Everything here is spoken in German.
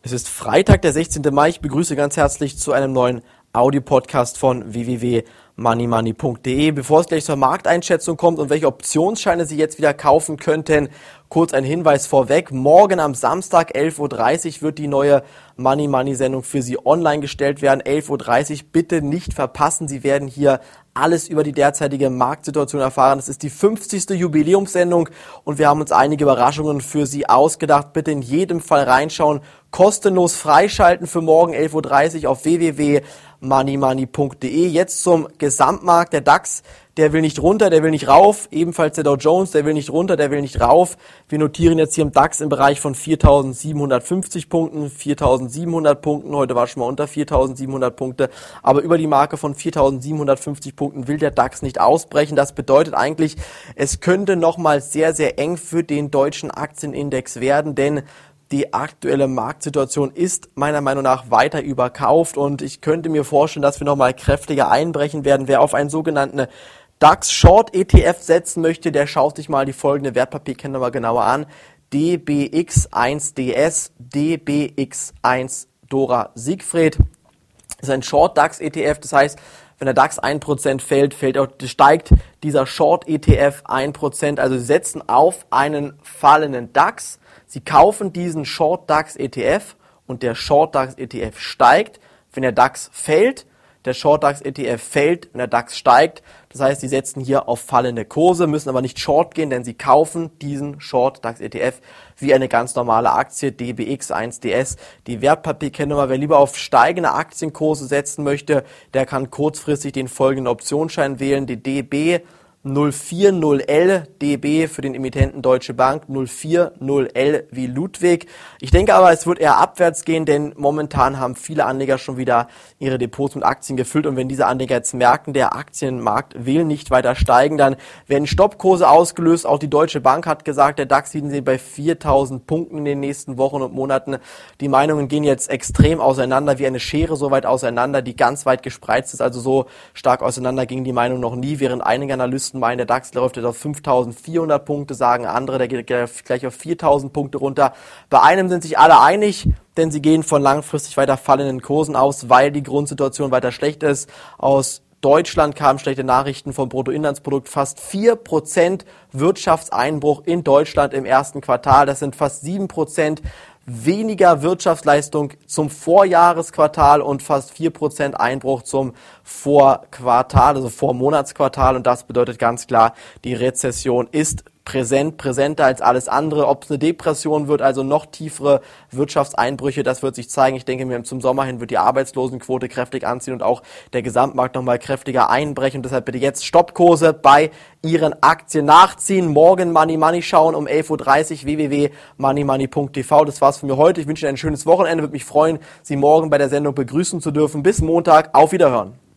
Es ist Freitag, der 16. Mai. Ich begrüße ganz herzlich zu einem neuen Audio-Podcast von www.moneymoney.de. Bevor es gleich zur Markteinschätzung kommt und welche Optionsscheine Sie jetzt wieder kaufen könnten, kurz ein Hinweis vorweg. Morgen am Samstag 11.30 Uhr wird die neue Money Money Sendung für Sie online gestellt werden. 11.30 Uhr bitte nicht verpassen. Sie werden hier alles über die derzeitige Marktsituation erfahren. Es ist die 50. Jubiläumssendung und wir haben uns einige Überraschungen für Sie ausgedacht. Bitte in jedem Fall reinschauen, kostenlos freischalten für morgen 11.30 Uhr auf www.moneymoney.de. Jetzt zum Gesamtmarkt. Der DAX der will nicht runter, der will nicht rauf. Ebenfalls der Dow Jones, der will nicht runter, der will nicht rauf. Wir notieren jetzt hier im DAX im Bereich von 4.750 Punkten, 4.700 Punkten. Heute war schon mal unter 4.700 Punkte. Aber über die Marke von 4.750 Punkten will der DAX nicht ausbrechen. Das bedeutet eigentlich, es könnte nochmal sehr, sehr eng für den deutschen Aktienindex werden, denn die aktuelle Marktsituation ist meiner Meinung nach weiter überkauft und ich könnte mir vorstellen, dass wir nochmal kräftiger einbrechen werden. Wer auf einen sogenannten DAX Short ETF setzen möchte, der schaut sich mal die folgende Wertpapierkennnummer genauer an. DBX1DS, DBX1 Dora Siegfried. Das ist ein Short DAX ETF, das heißt, wenn der DAX 1% fällt, fällt auch, steigt dieser Short ETF 1%. Also Sie setzen auf einen fallenden DAX. Sie kaufen diesen Short DAX ETF und der Short DAX ETF steigt. Wenn der DAX fällt, der Short DAX ETF fällt und der DAX steigt. Das heißt, sie setzen hier auf fallende Kurse, müssen aber nicht Short gehen, denn sie kaufen diesen Short DAX ETF wie eine ganz normale Aktie DBX1DS. Die Wertpapierkennnummer, wer lieber auf steigende Aktienkurse setzen möchte, der kann kurzfristig den folgenden Optionsschein wählen, die DB 040L DB für den Emittenten Deutsche Bank, 040L wie Ludwig. Ich denke aber, es wird eher abwärts gehen, denn momentan haben viele Anleger schon wieder ihre Depots mit Aktien gefüllt und wenn diese Anleger jetzt merken, der Aktienmarkt will nicht weiter steigen, dann werden Stoppkurse ausgelöst. Auch die Deutsche Bank hat gesagt, der DAX sieht sie bei 4000 Punkten in den nächsten Wochen und Monaten. Die Meinungen gehen jetzt extrem auseinander, wie eine Schere so weit auseinander, die ganz weit gespreizt ist, also so stark auseinander ging die Meinung noch nie, während einige Analysten Analysten meinen, der DAX läuft jetzt auf 5400 Punkte, sagen andere, der geht gleich auf 4000 Punkte runter. Bei einem sind sich alle einig, denn sie gehen von langfristig weiter fallenden Kursen aus, weil die Grundsituation weiter schlecht ist. Aus Deutschland kamen schlechte Nachrichten vom Bruttoinlandsprodukt. Fast 4% Wirtschaftseinbruch in Deutschland im ersten Quartal. Das sind fast 7% weniger Wirtschaftsleistung zum Vorjahresquartal und fast 4% Einbruch zum Vorquartal, also Vormonatsquartal. Und das bedeutet ganz klar, die Rezession ist präsent, präsenter als alles andere. Ob es eine Depression wird, also noch tiefere Wirtschaftseinbrüche, das wird sich zeigen. Ich denke mir, zum Sommer hin wird die Arbeitslosenquote kräftig anziehen und auch der Gesamtmarkt nochmal kräftiger einbrechen. Deshalb bitte jetzt Stoppkurse bei Ihren Aktien nachziehen. Morgen Money Money schauen um 11.30 Uhr www.moneymoney.tv. Das war's von mir heute. Ich wünsche Ihnen ein schönes Wochenende. Würde mich freuen, Sie morgen bei der Sendung begrüßen zu dürfen. Bis Montag. Auf Wiederhören.